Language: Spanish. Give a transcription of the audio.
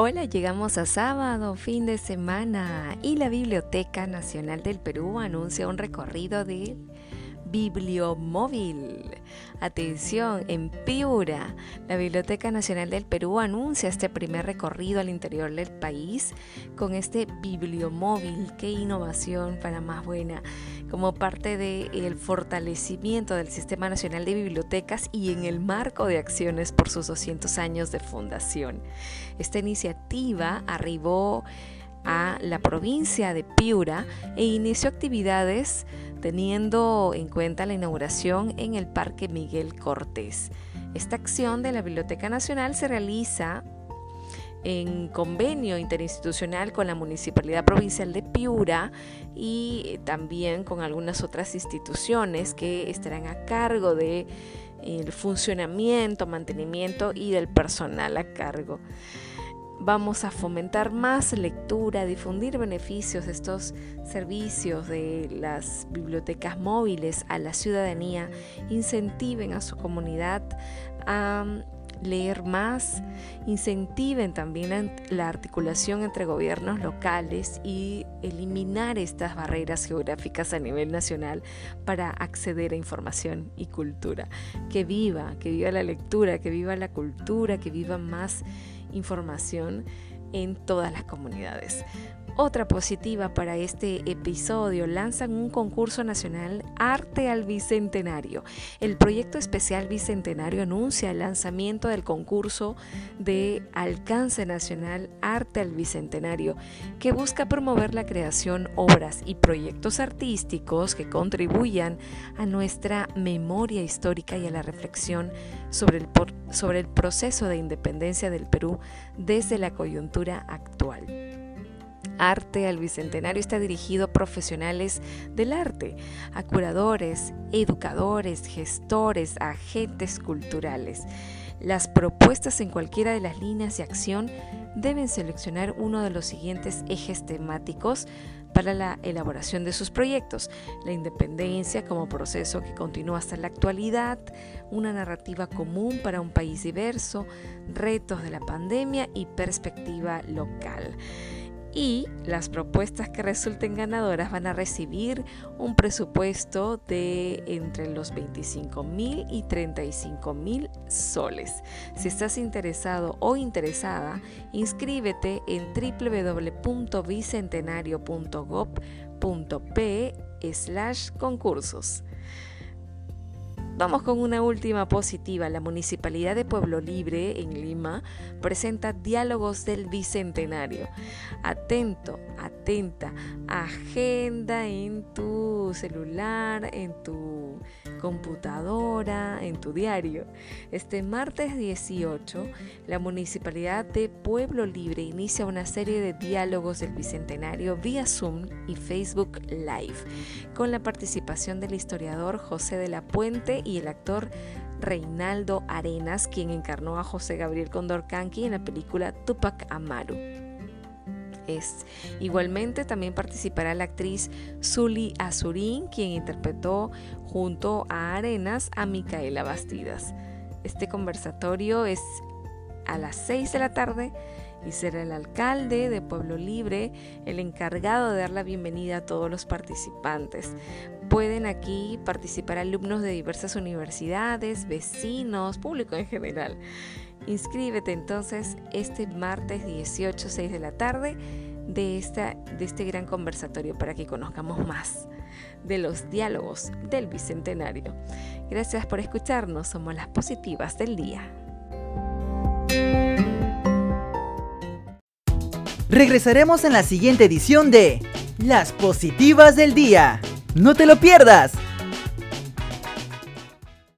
Hola, llegamos a sábado, fin de semana, y la Biblioteca Nacional del Perú anuncia un recorrido de Bibliomóvil. Atención, en Piura, la Biblioteca Nacional del Perú anuncia este primer recorrido al interior del país con este Bibliomóvil. Qué innovación para más buena, como parte del fortalecimiento del Sistema Nacional de Bibliotecas y en el marco de acciones por sus 200 años de fundación. Esta iniciativa arribó a la provincia de Piura e inició actividades teniendo en cuenta la inauguración en el Parque Miguel Cortés. Esta acción de la Biblioteca Nacional se realiza en convenio interinstitucional con la Municipalidad Provincial de Piura y también con algunas otras instituciones que estarán a cargo de el funcionamiento, mantenimiento y del personal a cargo. Vamos a fomentar más lectura, difundir beneficios de estos servicios de las bibliotecas móviles a la ciudadanía, incentiven a su comunidad a leer más, incentiven también la articulación entre gobiernos locales y eliminar estas barreras geográficas a nivel nacional para acceder a información y cultura. Que viva, que viva la lectura, que viva la cultura, que viva más información en todas las comunidades. Otra positiva para este episodio, lanzan un concurso nacional Arte al Bicentenario. El proyecto especial Bicentenario anuncia el lanzamiento del concurso de alcance nacional Arte al Bicentenario, que busca promover la creación, obras y proyectos artísticos que contribuyan a nuestra memoria histórica y a la reflexión sobre el, sobre el proceso de independencia del Perú desde la coyuntura actual. Arte al Bicentenario está dirigido a profesionales del arte, a curadores, educadores, gestores, agentes culturales. Las propuestas en cualquiera de las líneas de acción deben seleccionar uno de los siguientes ejes temáticos para la elaboración de sus proyectos. La independencia como proceso que continúa hasta la actualidad, una narrativa común para un país diverso, retos de la pandemia y perspectiva local y las propuestas que resulten ganadoras van a recibir un presupuesto de entre los 25 mil y 35 mil soles. Si estás interesado o interesada, inscríbete en www.bicentenario.gov.pe slash concursos. Vamos con una última positiva. La Municipalidad de Pueblo Libre en Lima presenta Diálogos del Bicentenario. Atento, atenta, agenda en tu celular, en tu computadora, en tu diario. Este martes 18, la Municipalidad de Pueblo Libre inicia una serie de diálogos del Bicentenario vía Zoom y Facebook Live, con la participación del historiador José de la Puente y el actor Reinaldo Arenas, quien encarnó a José Gabriel Condorcanqui en la película Tupac Amaru. Es. Igualmente también participará la actriz Zully Azurín, quien interpretó junto a Arenas a Micaela Bastidas. Este conversatorio es a las 6 de la tarde y será el alcalde de Pueblo Libre el encargado de dar la bienvenida a todos los participantes. Pueden aquí participar alumnos de diversas universidades, vecinos, público en general. Inscríbete entonces este martes 18, 6 de la tarde de, esta, de este gran conversatorio para que conozcamos más de los diálogos del Bicentenario. Gracias por escucharnos, somos las positivas del día. Regresaremos en la siguiente edición de Las Positivas del Día. No te lo pierdas.